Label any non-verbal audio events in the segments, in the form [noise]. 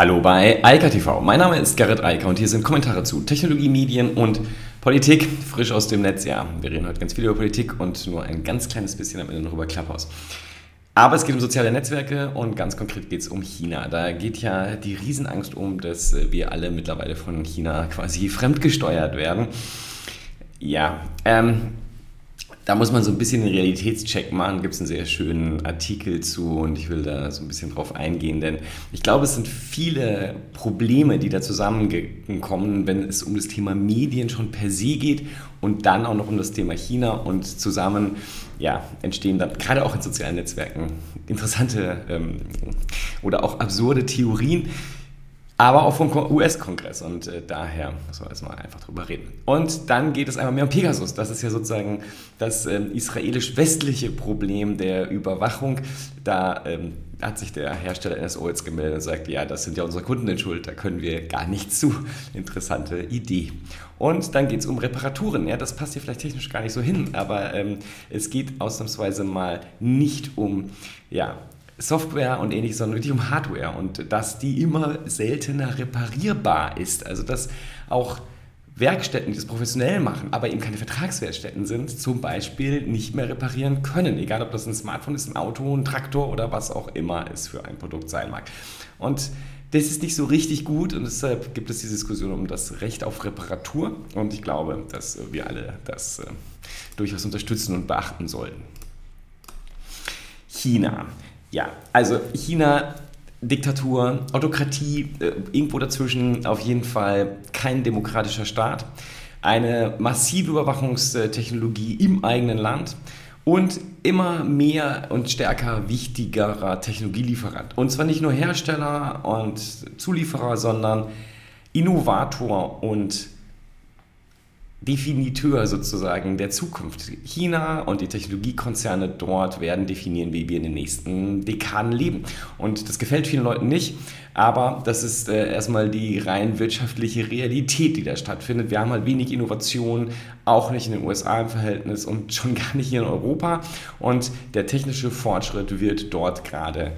Hallo bei Eika TV. Mein Name ist Gerrit Eiker und hier sind Kommentare zu Technologie, Medien und Politik, frisch aus dem Netz. Ja, wir reden heute ganz viel über Politik und nur ein ganz kleines bisschen am Ende noch über Clubhouse. Aber es geht um soziale Netzwerke und ganz konkret geht es um China. Da geht ja die Riesenangst um, dass wir alle mittlerweile von China quasi [laughs] fremdgesteuert werden. Ja, ähm, da muss man so ein bisschen den Realitätscheck machen. Gibt es einen sehr schönen Artikel zu und ich will da so ein bisschen drauf eingehen, denn ich glaube, es sind viele Probleme, die da zusammenkommen, wenn es um das Thema Medien schon per se geht und dann auch noch um das Thema China und zusammen ja, entstehen dann gerade auch in sozialen Netzwerken interessante ähm, oder auch absurde Theorien aber auch vom US-Kongress und äh, daher müssen wir jetzt mal einfach drüber reden. Und dann geht es einmal mehr um Pegasus. Das ist ja sozusagen das ähm, israelisch-westliche Problem der Überwachung. Da ähm, hat sich der Hersteller NSO jetzt gemeldet und sagt, ja, das sind ja unsere Kunden in Schuld, da können wir gar nichts zu. Interessante Idee. Und dann geht es um Reparaturen. Ja, das passt hier vielleicht technisch gar nicht so hin, aber ähm, es geht ausnahmsweise mal nicht um ja, Software und ähnliches, sondern wirklich um Hardware und dass die immer seltener reparierbar ist. Also dass auch Werkstätten, die das professionell machen, aber eben keine Vertragswerkstätten sind, zum Beispiel nicht mehr reparieren können. Egal, ob das ein Smartphone ist, ein Auto, ein Traktor oder was auch immer es für ein Produkt sein mag. Und das ist nicht so richtig gut und deshalb gibt es die Diskussion um das Recht auf Reparatur und ich glaube, dass wir alle das äh, durchaus unterstützen und beachten sollten. China. Ja, also China, Diktatur, Autokratie, äh, irgendwo dazwischen auf jeden Fall kein demokratischer Staat. Eine massive Überwachungstechnologie im eigenen Land und immer mehr und stärker wichtigerer Technologielieferant. Und zwar nicht nur Hersteller und Zulieferer, sondern Innovator und Definiteur sozusagen der Zukunft. China und die Technologiekonzerne dort werden definieren, wie wir in den nächsten Dekaden leben. Und das gefällt vielen Leuten nicht, aber das ist äh, erstmal die rein wirtschaftliche Realität, die da stattfindet. Wir haben halt wenig Innovation, auch nicht in den USA im Verhältnis und schon gar nicht hier in Europa. Und der technische Fortschritt wird dort gerade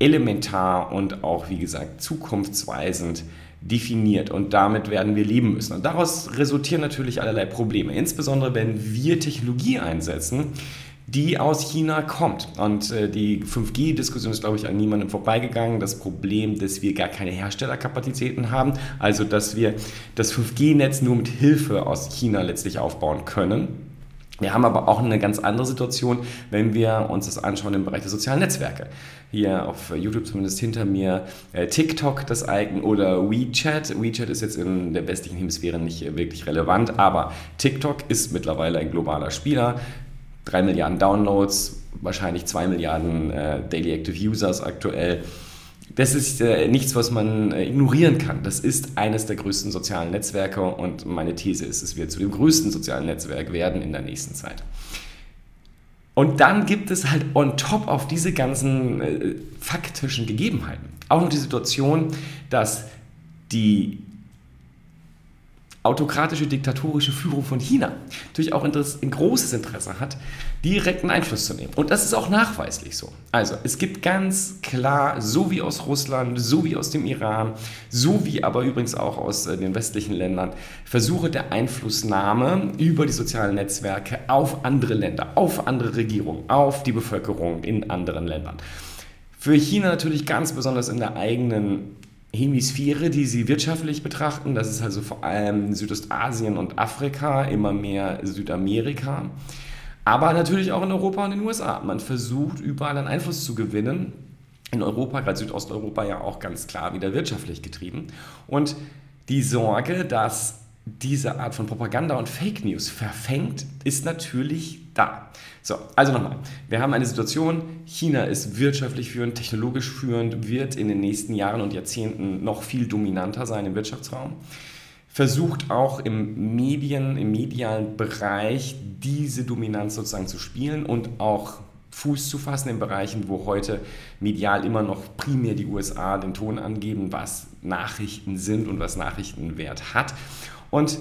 elementar und auch, wie gesagt, zukunftsweisend definiert und damit werden wir leben müssen. Und daraus resultieren natürlich allerlei Probleme, insbesondere wenn wir Technologie einsetzen, die aus China kommt. Und äh, die 5G-Diskussion ist, glaube ich, an niemandem vorbeigegangen. Das Problem, dass wir gar keine Herstellerkapazitäten haben, also dass wir das 5G-Netz nur mit Hilfe aus China letztlich aufbauen können. Wir haben aber auch eine ganz andere Situation, wenn wir uns das anschauen im Bereich der sozialen Netzwerke. Hier auf YouTube zumindest hinter mir äh, TikTok, das Icon oder WeChat. WeChat ist jetzt in der westlichen Hemisphäre nicht wirklich relevant, aber TikTok ist mittlerweile ein globaler Spieler. Drei Milliarden Downloads, wahrscheinlich zwei Milliarden äh, Daily Active Users aktuell. Das ist äh, nichts, was man äh, ignorieren kann. Das ist eines der größten sozialen Netzwerke und meine These ist, es wird zu dem größten sozialen Netzwerk werden in der nächsten Zeit. Und dann gibt es halt on top auf diese ganzen äh, faktischen Gegebenheiten auch noch die Situation, dass die autokratische, diktatorische Führung von China natürlich auch ein großes Interesse hat, direkten Einfluss zu nehmen. Und das ist auch nachweislich so. Also es gibt ganz klar, so wie aus Russland, so wie aus dem Iran, so wie aber übrigens auch aus äh, den westlichen Ländern, Versuche der Einflussnahme über die sozialen Netzwerke auf andere Länder, auf andere Regierungen, auf die Bevölkerung in anderen Ländern. Für China natürlich ganz besonders in der eigenen Hemisphäre, die sie wirtschaftlich betrachten. Das ist also vor allem Südostasien und Afrika, immer mehr Südamerika. Aber natürlich auch in Europa und in den USA. Man versucht überall einen Einfluss zu gewinnen. In Europa, gerade Südosteuropa, ja auch ganz klar wieder wirtschaftlich getrieben. Und die Sorge, dass diese Art von Propaganda und Fake News verfängt, ist natürlich da. So, also nochmal. Wir haben eine Situation, China ist wirtschaftlich führend, technologisch führend, wird in den nächsten Jahren und Jahrzehnten noch viel dominanter sein im Wirtschaftsraum. Versucht auch im Medien, im medialen Bereich diese Dominanz sozusagen zu spielen und auch Fuß zu fassen in Bereichen, wo heute medial immer noch primär die USA den Ton angeben, was Nachrichten sind und was Nachrichtenwert hat. Und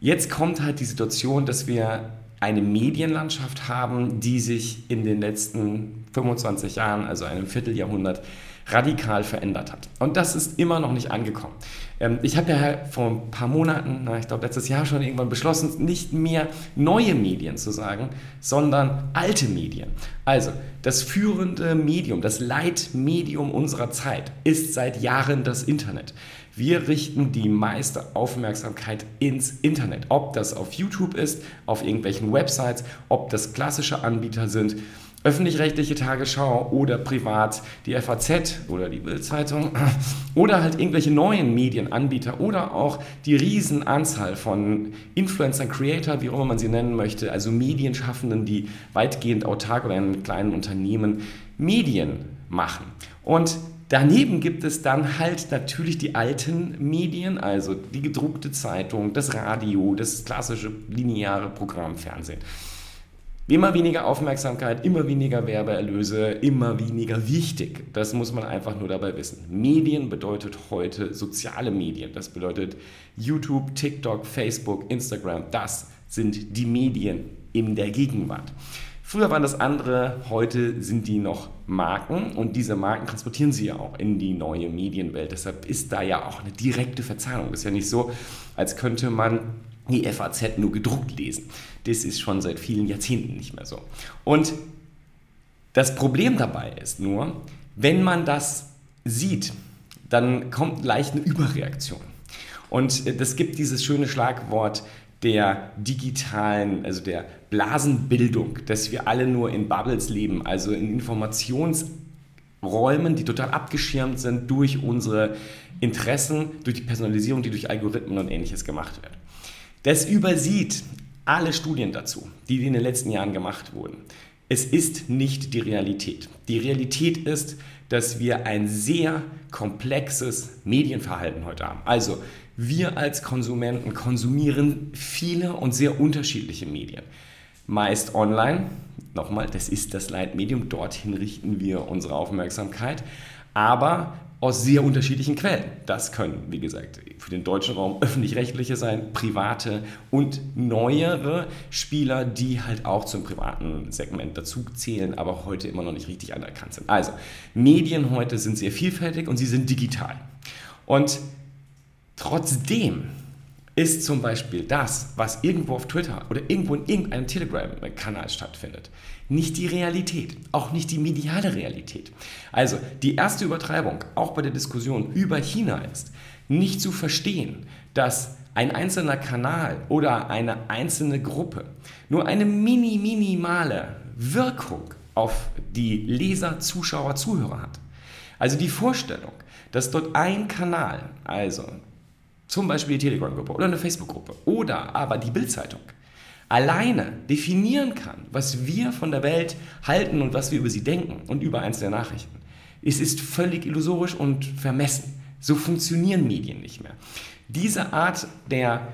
jetzt kommt halt die Situation, dass wir eine Medienlandschaft haben, die sich in den letzten 25 Jahren, also einem Vierteljahrhundert, radikal verändert hat. Und das ist immer noch nicht angekommen. Ähm, ich habe ja vor ein paar Monaten, na, ich glaube letztes Jahr schon irgendwann beschlossen, nicht mehr neue Medien zu sagen, sondern alte Medien. Also das führende Medium, das Leitmedium unserer Zeit ist seit Jahren das Internet. Wir richten die meiste Aufmerksamkeit ins Internet. Ob das auf YouTube ist, auf irgendwelchen Websites, ob das klassische Anbieter sind öffentlich-rechtliche Tagesschau oder privat die FAZ oder die Bildzeitung [clears throat] oder halt irgendwelche neuen Medienanbieter oder auch die Riesenanzahl von Influencern, Creator, wie auch immer man sie nennen möchte, also Medienschaffenden, die weitgehend autark oder in kleinen Unternehmen Medien machen. Und Daneben gibt es dann halt natürlich die alten Medien, also die gedruckte Zeitung, das Radio, das klassische lineare Programm Fernsehen. Immer weniger Aufmerksamkeit, immer weniger Werbeerlöse, immer weniger wichtig. Das muss man einfach nur dabei wissen. Medien bedeutet heute soziale Medien. Das bedeutet YouTube, TikTok, Facebook, Instagram. Das sind die Medien in der Gegenwart. Früher waren das andere, heute sind die noch Marken und diese Marken transportieren sie ja auch in die neue Medienwelt. Deshalb ist da ja auch eine direkte Verzahnung. Das ist ja nicht so, als könnte man die FAZ nur gedruckt lesen. Das ist schon seit vielen Jahrzehnten nicht mehr so. Und das Problem dabei ist nur, wenn man das sieht, dann kommt leicht eine Überreaktion. Und das gibt dieses schöne Schlagwort der digitalen, also der Blasenbildung, dass wir alle nur in Bubbles leben, also in Informationsräumen, die total abgeschirmt sind durch unsere Interessen, durch die Personalisierung, die durch Algorithmen und ähnliches gemacht wird. Das übersieht alle Studien dazu, die in den letzten Jahren gemacht wurden. Es ist nicht die Realität. Die Realität ist, dass wir ein sehr komplexes Medienverhalten heute haben. Also wir als Konsumenten konsumieren viele und sehr unterschiedliche Medien. Meist online. Nochmal, das ist das Leitmedium. Dorthin richten wir unsere Aufmerksamkeit. Aber aus sehr unterschiedlichen Quellen. Das können, wie gesagt, für den deutschen Raum öffentlich-rechtliche sein, private und neuere Spieler, die halt auch zum privaten Segment dazu zählen, aber heute immer noch nicht richtig anerkannt sind. Also, Medien heute sind sehr vielfältig und sie sind digital. Und trotzdem ist zum Beispiel das, was irgendwo auf Twitter oder irgendwo in irgendeinem Telegram-Kanal stattfindet, nicht die Realität, auch nicht die mediale Realität. Also die erste Übertreibung, auch bei der Diskussion über China ist, nicht zu verstehen, dass ein einzelner Kanal oder eine einzelne Gruppe nur eine mini, minimale Wirkung auf die Leser, Zuschauer, Zuhörer hat. Also die Vorstellung, dass dort ein Kanal, also zum Beispiel die Telegram-Gruppe oder eine Facebook-Gruppe oder aber die Bild-Zeitung, alleine definieren kann, was wir von der Welt halten und was wir über sie denken und über einzelne Nachrichten. Es ist völlig illusorisch und vermessen. So funktionieren Medien nicht mehr. Diese Art der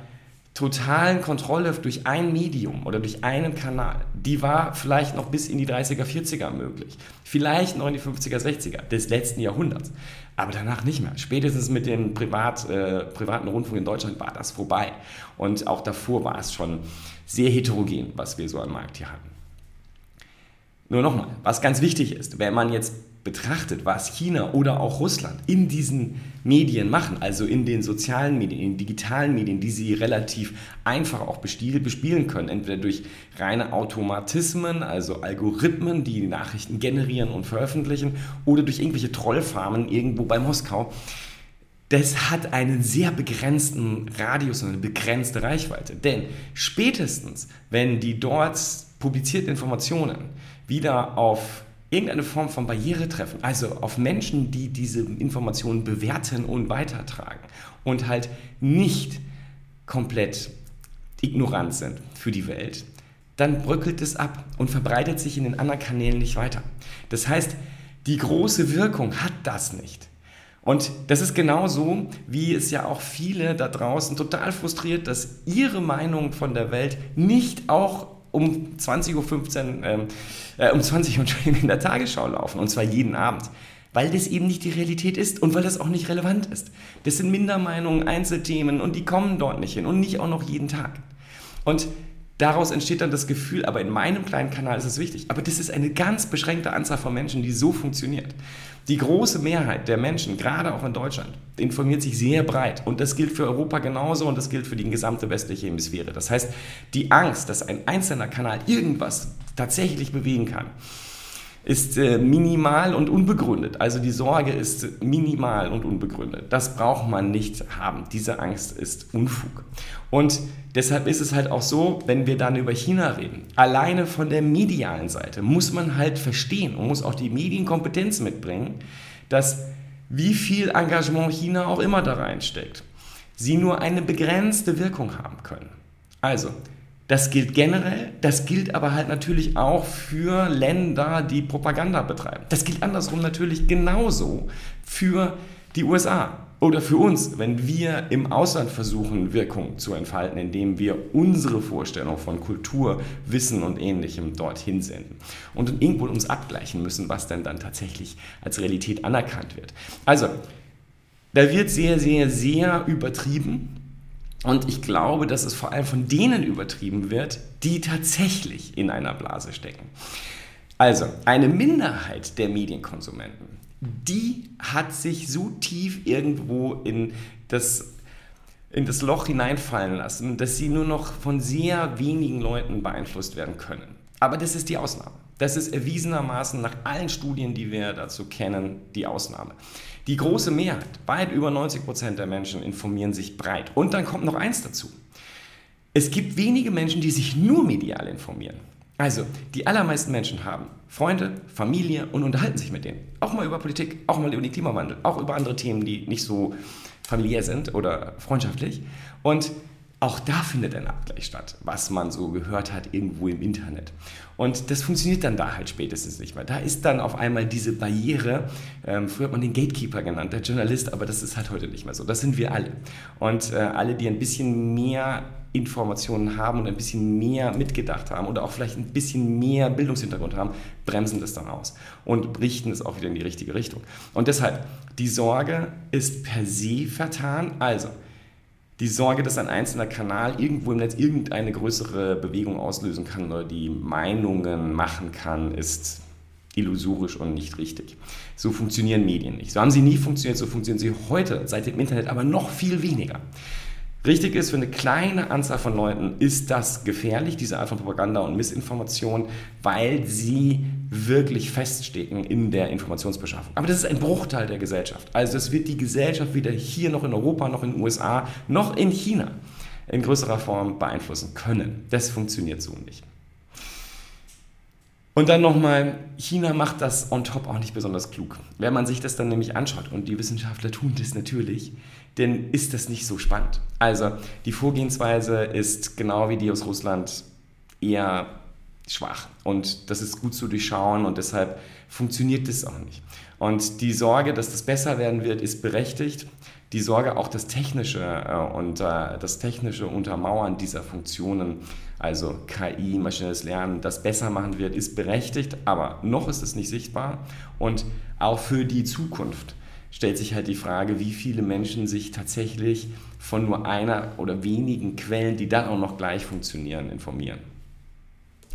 totalen Kontrolle durch ein Medium oder durch einen Kanal, die war vielleicht noch bis in die 30er, 40er möglich. Vielleicht noch in die 50er, 60er des letzten Jahrhunderts. Aber danach nicht mehr. Spätestens mit dem Privat, äh, privaten Rundfunk in Deutschland war das vorbei. Und auch davor war es schon sehr heterogen, was wir so am Markt hier hatten. Nur nochmal, was ganz wichtig ist, wenn man jetzt betrachtet, was China oder auch Russland in diesen Medien machen, also in den sozialen Medien, in den digitalen Medien, die sie relativ einfach auch bespielen können, entweder durch reine Automatismen, also Algorithmen, die Nachrichten generieren und veröffentlichen, oder durch irgendwelche Trollfarmen irgendwo bei Moskau. Das hat einen sehr begrenzten Radius und eine begrenzte Reichweite. Denn spätestens, wenn die dort publizierten Informationen wieder auf irgendeine Form von Barriere treffen, also auf Menschen, die diese Informationen bewerten und weitertragen und halt nicht komplett ignorant sind für die Welt, dann bröckelt es ab und verbreitet sich in den anderen Kanälen nicht weiter. Das heißt, die große Wirkung hat das nicht. Und das ist genauso, wie es ja auch viele da draußen total frustriert, dass ihre Meinung von der Welt nicht auch um 20.15 Uhr, ähm, äh, um 20 Uhr in der Tagesschau laufen. Und zwar jeden Abend. Weil das eben nicht die Realität ist und weil das auch nicht relevant ist. Das sind Mindermeinungen, Einzelthemen und die kommen dort nicht hin und nicht auch noch jeden Tag. Und daraus entsteht dann das Gefühl, aber in meinem kleinen Kanal ist es wichtig. Aber das ist eine ganz beschränkte Anzahl von Menschen, die so funktioniert. Die große Mehrheit der Menschen, gerade auch in Deutschland, informiert sich sehr breit. Und das gilt für Europa genauso und das gilt für die gesamte westliche Hemisphäre. Das heißt, die Angst, dass ein einzelner Kanal irgendwas tatsächlich bewegen kann, ist äh, minimal und unbegründet. Also die Sorge ist minimal und unbegründet. Das braucht man nicht haben. Diese Angst ist Unfug. Und deshalb ist es halt auch so, wenn wir dann über China reden, alleine von der medialen Seite muss man halt verstehen und muss auch die Medienkompetenz mitbringen, dass wie viel Engagement China auch immer da reinsteckt, sie nur eine begrenzte Wirkung haben können. Also, das gilt generell, das gilt aber halt natürlich auch für Länder, die Propaganda betreiben. Das gilt andersrum natürlich genauso für die USA oder für uns, wenn wir im Ausland versuchen, Wirkung zu entfalten, indem wir unsere Vorstellung von Kultur, Wissen und Ähnlichem dorthin senden und irgendwo uns abgleichen müssen, was denn dann tatsächlich als Realität anerkannt wird. Also, da wird sehr, sehr, sehr übertrieben und ich glaube, dass es vor allem von denen übertrieben wird, die tatsächlich in einer Blase stecken. Also, eine Minderheit der Medienkonsumenten, die hat sich so tief irgendwo in das, in das Loch hineinfallen lassen, dass sie nur noch von sehr wenigen Leuten beeinflusst werden können. Aber das ist die Ausnahme. Das ist erwiesenermaßen nach allen Studien, die wir dazu kennen, die Ausnahme. Die große Mehrheit, weit über 90 Prozent der Menschen informieren sich breit. Und dann kommt noch eins dazu. Es gibt wenige Menschen, die sich nur medial informieren. Also, die allermeisten Menschen haben Freunde, Familie und unterhalten sich mit denen. Auch mal über Politik, auch mal über den Klimawandel, auch über andere Themen, die nicht so familiär sind oder freundschaftlich. Und auch da findet ein Abgleich statt, was man so gehört hat irgendwo im Internet. Und das funktioniert dann da halt spätestens nicht mehr. Da ist dann auf einmal diese Barriere, ähm, früher hat man den Gatekeeper genannt, der Journalist, aber das ist halt heute nicht mehr so. Das sind wir alle. Und äh, alle, die ein bisschen mehr Informationen haben und ein bisschen mehr mitgedacht haben oder auch vielleicht ein bisschen mehr Bildungshintergrund haben, bremsen das dann aus und richten es auch wieder in die richtige Richtung. Und deshalb, die Sorge ist per se vertan. Also, die Sorge, dass ein einzelner Kanal irgendwo im Netz irgendeine größere Bewegung auslösen kann oder die Meinungen machen kann, ist illusorisch und nicht richtig. So funktionieren Medien nicht. So haben sie nie funktioniert, so funktionieren sie heute seit dem Internet aber noch viel weniger. Richtig ist, für eine kleine Anzahl von Leuten ist das gefährlich, diese Art von Propaganda und Missinformation, weil sie wirklich feststecken in der Informationsbeschaffung. Aber das ist ein Bruchteil der Gesellschaft. Also es wird die Gesellschaft weder hier noch in Europa, noch in den USA, noch in China in größerer Form beeinflussen können. Das funktioniert so nicht. Und dann nochmal, China macht das on top auch nicht besonders klug. Wenn man sich das dann nämlich anschaut, und die Wissenschaftler tun das natürlich, dann ist das nicht so spannend. Also die Vorgehensweise ist genau wie die aus Russland eher schwach. Und das ist gut zu durchschauen und deshalb funktioniert das auch nicht. Und die Sorge, dass das besser werden wird, ist berechtigt. Die Sorge, auch das technische äh, und äh, das technische Untermauern dieser Funktionen, also KI, maschinelles Lernen, das besser machen wird, ist berechtigt, aber noch ist es nicht sichtbar. Und auch für die Zukunft stellt sich halt die Frage, wie viele Menschen sich tatsächlich von nur einer oder wenigen Quellen, die dann auch noch gleich funktionieren, informieren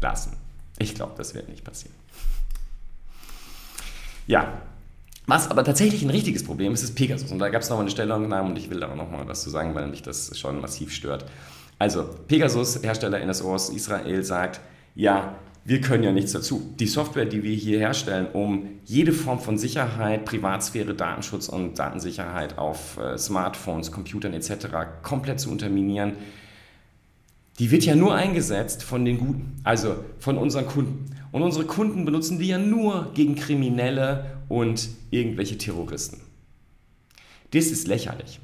lassen. Ich glaube, das wird nicht passieren. Ja, was aber tatsächlich ein richtiges Problem ist, ist Pegasus. Und da gab es nochmal eine Stellungnahme und ich will da noch mal was zu sagen, weil mich das schon massiv stört. Also, Pegasus, Hersteller NSO aus Israel, sagt, ja, wir können ja nichts dazu. Die Software, die wir hier herstellen, um jede Form von Sicherheit, Privatsphäre, Datenschutz und Datensicherheit auf äh, Smartphones, Computern etc. komplett zu unterminieren, die wird ja nur eingesetzt von den Guten, also von unseren Kunden. Und unsere Kunden benutzen die ja nur gegen Kriminelle und irgendwelche Terroristen. Das ist lächerlich.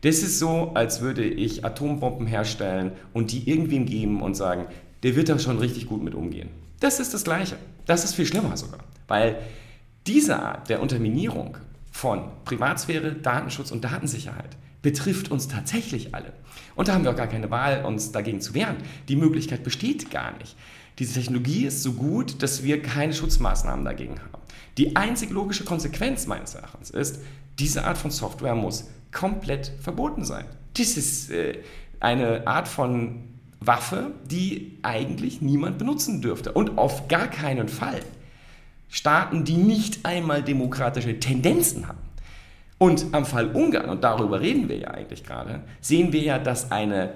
Das ist so, als würde ich Atombomben herstellen und die irgendwem geben und sagen, der wird da schon richtig gut mit umgehen. Das ist das Gleiche. Das ist viel schlimmer sogar. Weil diese Art der Unterminierung von Privatsphäre, Datenschutz und Datensicherheit betrifft uns tatsächlich alle. Und da haben wir auch gar keine Wahl, uns dagegen zu wehren. Die Möglichkeit besteht gar nicht. Diese Technologie ist so gut, dass wir keine Schutzmaßnahmen dagegen haben. Die einzig logische Konsequenz meines Erachtens ist, diese Art von Software muss komplett verboten sein. Das ist äh, eine Art von Waffe, die eigentlich niemand benutzen dürfte. Und auf gar keinen Fall Staaten, die nicht einmal demokratische Tendenzen haben. Und am Fall Ungarn, und darüber reden wir ja eigentlich gerade, sehen wir ja, dass eine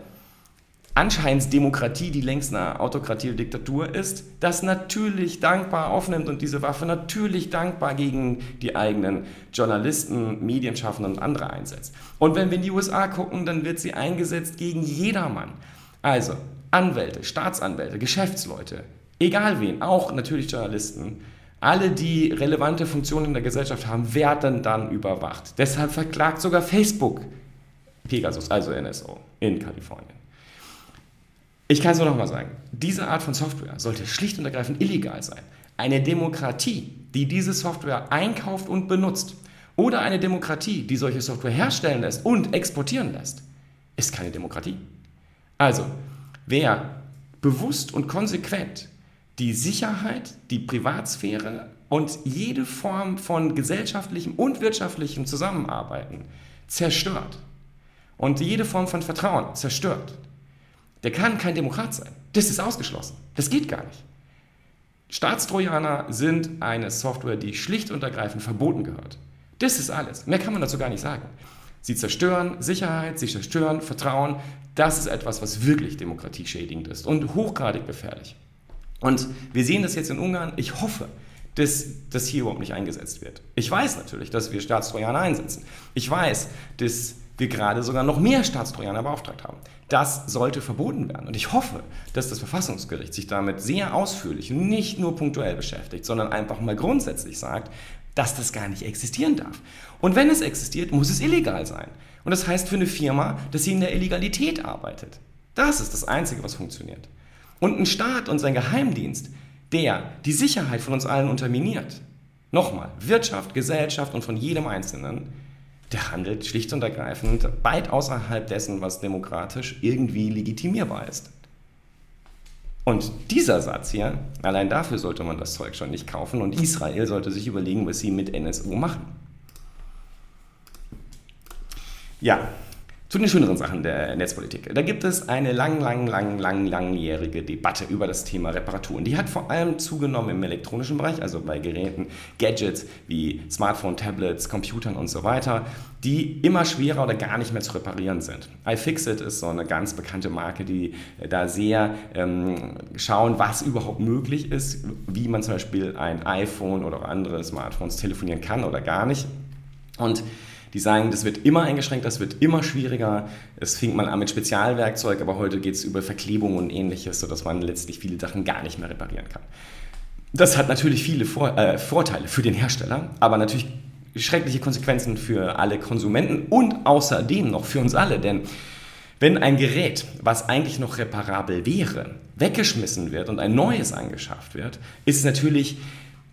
anscheinend Demokratie, die längst eine Autokratie oder Diktatur ist, das natürlich dankbar aufnimmt und diese Waffe natürlich dankbar gegen die eigenen Journalisten, Medienschaffenden und andere einsetzt. Und wenn wir in die USA gucken, dann wird sie eingesetzt gegen jedermann. Also Anwälte, Staatsanwälte, Geschäftsleute, egal wen, auch natürlich Journalisten, alle, die relevante Funktionen in der Gesellschaft haben, werden dann überwacht. Deshalb verklagt sogar Facebook Pegasus, also NSO, in Kalifornien. Ich kann es nur nochmal sagen, diese Art von Software sollte schlicht und ergreifend illegal sein. Eine Demokratie, die diese Software einkauft und benutzt, oder eine Demokratie, die solche Software herstellen lässt und exportieren lässt, ist keine Demokratie. Also, wer bewusst und konsequent die Sicherheit, die Privatsphäre und jede Form von gesellschaftlichem und wirtschaftlichem Zusammenarbeiten zerstört und jede Form von Vertrauen zerstört, der kann kein Demokrat sein. Das ist ausgeschlossen. Das geht gar nicht. Staatstrojaner sind eine Software, die schlicht und ergreifend verboten gehört. Das ist alles. Mehr kann man dazu gar nicht sagen. Sie zerstören Sicherheit, sie zerstören Vertrauen. Das ist etwas, was wirklich demokratieschädigend ist und hochgradig gefährlich. Und wir sehen das jetzt in Ungarn. Ich hoffe, dass das hier überhaupt nicht eingesetzt wird. Ich weiß natürlich, dass wir Staatstrojaner einsetzen. Ich weiß, dass wir gerade sogar noch mehr Staatstrojaner beauftragt haben. Das sollte verboten werden. Und ich hoffe, dass das Verfassungsgericht sich damit sehr ausführlich nicht nur punktuell beschäftigt, sondern einfach mal grundsätzlich sagt, dass das gar nicht existieren darf. Und wenn es existiert, muss es illegal sein. Und das heißt für eine Firma, dass sie in der Illegalität arbeitet. Das ist das Einzige, was funktioniert. Und ein Staat und sein Geheimdienst, der die Sicherheit von uns allen unterminiert, nochmal, Wirtschaft, Gesellschaft und von jedem Einzelnen, der handelt schlicht und ergreifend weit außerhalb dessen, was demokratisch irgendwie legitimierbar ist. Und dieser Satz hier, allein dafür sollte man das Zeug schon nicht kaufen und Israel sollte sich überlegen, was sie mit NSO machen. Ja, zu den schöneren Sachen der Netzpolitik. Da gibt es eine lang, lang, lang, lang, langjährige Debatte über das Thema Reparaturen. Die hat vor allem zugenommen im elektronischen Bereich, also bei Geräten, Gadgets wie Smartphone, Tablets, Computern und so weiter, die immer schwerer oder gar nicht mehr zu reparieren sind. iFixit ist so eine ganz bekannte Marke, die da sehr ähm, schauen, was überhaupt möglich ist, wie man zum Beispiel ein iPhone oder andere Smartphones telefonieren kann oder gar nicht. Und die sagen, das wird immer eingeschränkt, das wird immer schwieriger. Es fing mal an mit Spezialwerkzeug, aber heute geht es über Verklebung und ähnliches, sodass man letztlich viele Sachen gar nicht mehr reparieren kann. Das hat natürlich viele Vor äh, Vorteile für den Hersteller, aber natürlich schreckliche Konsequenzen für alle Konsumenten und außerdem noch für uns alle, denn wenn ein Gerät, was eigentlich noch reparabel wäre, weggeschmissen wird und ein neues angeschafft wird, ist es natürlich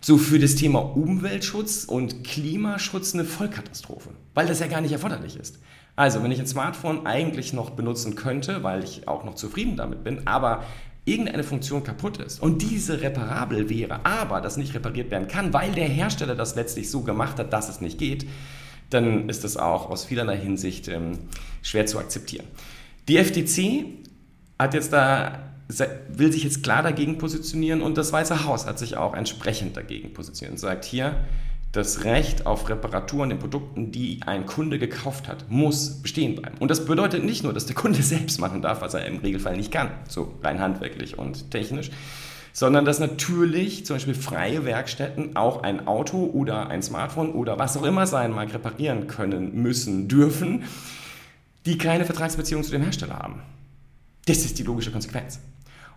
so für das Thema Umweltschutz und Klimaschutz eine Vollkatastrophe, weil das ja gar nicht erforderlich ist. Also, wenn ich ein Smartphone eigentlich noch benutzen könnte, weil ich auch noch zufrieden damit bin, aber irgendeine Funktion kaputt ist und diese reparabel wäre, aber das nicht repariert werden kann, weil der Hersteller das letztlich so gemacht hat, dass es nicht geht, dann ist das auch aus vielerlei Hinsicht ähm, schwer zu akzeptieren. Die FTC hat jetzt da will sich jetzt klar dagegen positionieren und das Weiße Haus hat sich auch entsprechend dagegen positioniert und sagt hier, das Recht auf Reparatur an den Produkten, die ein Kunde gekauft hat, muss bestehen bleiben. Und das bedeutet nicht nur, dass der Kunde [laughs] selbst machen darf, was er im Regelfall nicht kann, so rein handwerklich und technisch, sondern dass natürlich zum Beispiel freie Werkstätten auch ein Auto oder ein Smartphone oder was auch immer sein mag reparieren können, müssen, dürfen, die keine Vertragsbeziehung zu dem Hersteller haben. Das ist die logische Konsequenz.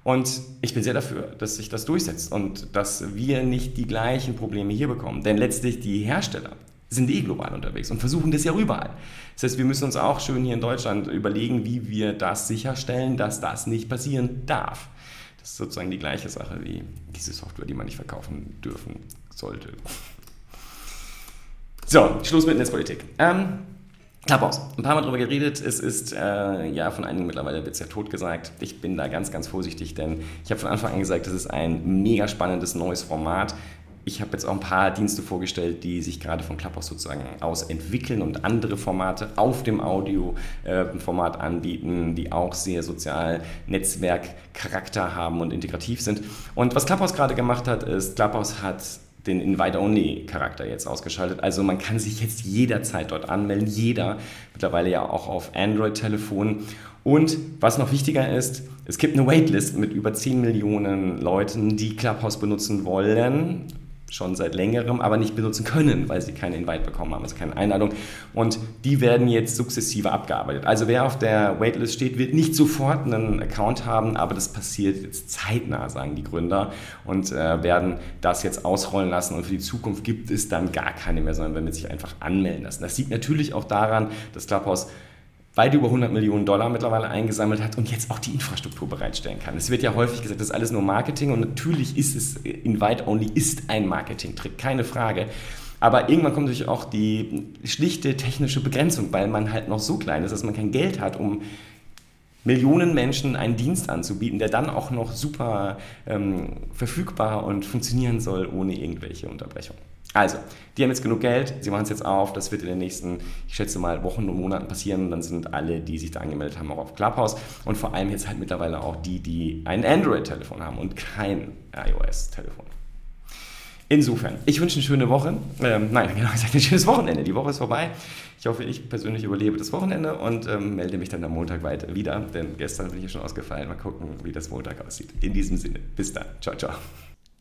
Und ich bin sehr dafür, dass sich das durchsetzt und dass wir nicht die gleichen Probleme hier bekommen. Denn letztlich die Hersteller sind eh global unterwegs und versuchen das ja überall. Das heißt, wir müssen uns auch schön hier in Deutschland überlegen, wie wir das sicherstellen, dass das nicht passieren darf. Das ist sozusagen die gleiche Sache wie diese Software, die man nicht verkaufen dürfen sollte. So, Schluss mit Netzpolitik. Ähm, Clubhouse, ein paar Mal darüber geredet. Es ist, äh, ja, von einigen mittlerweile wird es ja tot gesagt. Ich bin da ganz, ganz vorsichtig, denn ich habe von Anfang an gesagt, das ist ein mega spannendes neues Format. Ich habe jetzt auch ein paar Dienste vorgestellt, die sich gerade von Clubhouse sozusagen aus entwickeln und andere Formate auf dem Audio-Format äh, anbieten, die auch sehr sozial Netzwerkcharakter haben und integrativ sind. Und was Clubhouse gerade gemacht hat, ist, Clubhouse hat den Invite-Only-Charakter jetzt ausgeschaltet. Also man kann sich jetzt jederzeit dort anmelden, jeder, mittlerweile ja auch auf Android-Telefonen. Und was noch wichtiger ist, es gibt eine Waitlist mit über 10 Millionen Leuten, die Clubhouse benutzen wollen schon seit längerem, aber nicht benutzen können, weil sie keine Invite bekommen haben, also keine Einladung. Und die werden jetzt sukzessive abgearbeitet. Also wer auf der Waitlist steht, wird nicht sofort einen Account haben, aber das passiert jetzt zeitnah, sagen die Gründer, und äh, werden das jetzt ausrollen lassen. Und für die Zukunft gibt es dann gar keine mehr, sondern werden sich einfach anmelden lassen. Das liegt natürlich auch daran, dass Clubhouse weit über 100 Millionen Dollar mittlerweile eingesammelt hat und jetzt auch die Infrastruktur bereitstellen kann. Es wird ja häufig gesagt, das ist alles nur Marketing und natürlich ist es, Invite-Only ist ein Marketing-Trick, keine Frage. Aber irgendwann kommt natürlich auch die schlichte technische Begrenzung, weil man halt noch so klein ist, dass man kein Geld hat, um Millionen Menschen einen Dienst anzubieten, der dann auch noch super ähm, verfügbar und funktionieren soll, ohne irgendwelche Unterbrechungen. Also, die haben jetzt genug Geld, sie machen es jetzt auf, das wird in den nächsten, ich schätze mal, Wochen und Monaten passieren. Dann sind alle, die sich da angemeldet haben, auch auf Clubhouse. Und vor allem jetzt halt mittlerweile auch die, die ein Android-Telefon haben und kein iOS-Telefon. Insofern, ich wünsche eine schöne Woche. Ähm, nein, genau gesagt, ein schönes Wochenende. Die Woche ist vorbei. Ich hoffe, ich persönlich überlebe das Wochenende und ähm, melde mich dann am Montag weiter wieder, denn gestern bin ich ja schon ausgefallen. Mal gucken, wie das Montag aussieht. In diesem Sinne, bis dann. Ciao, ciao.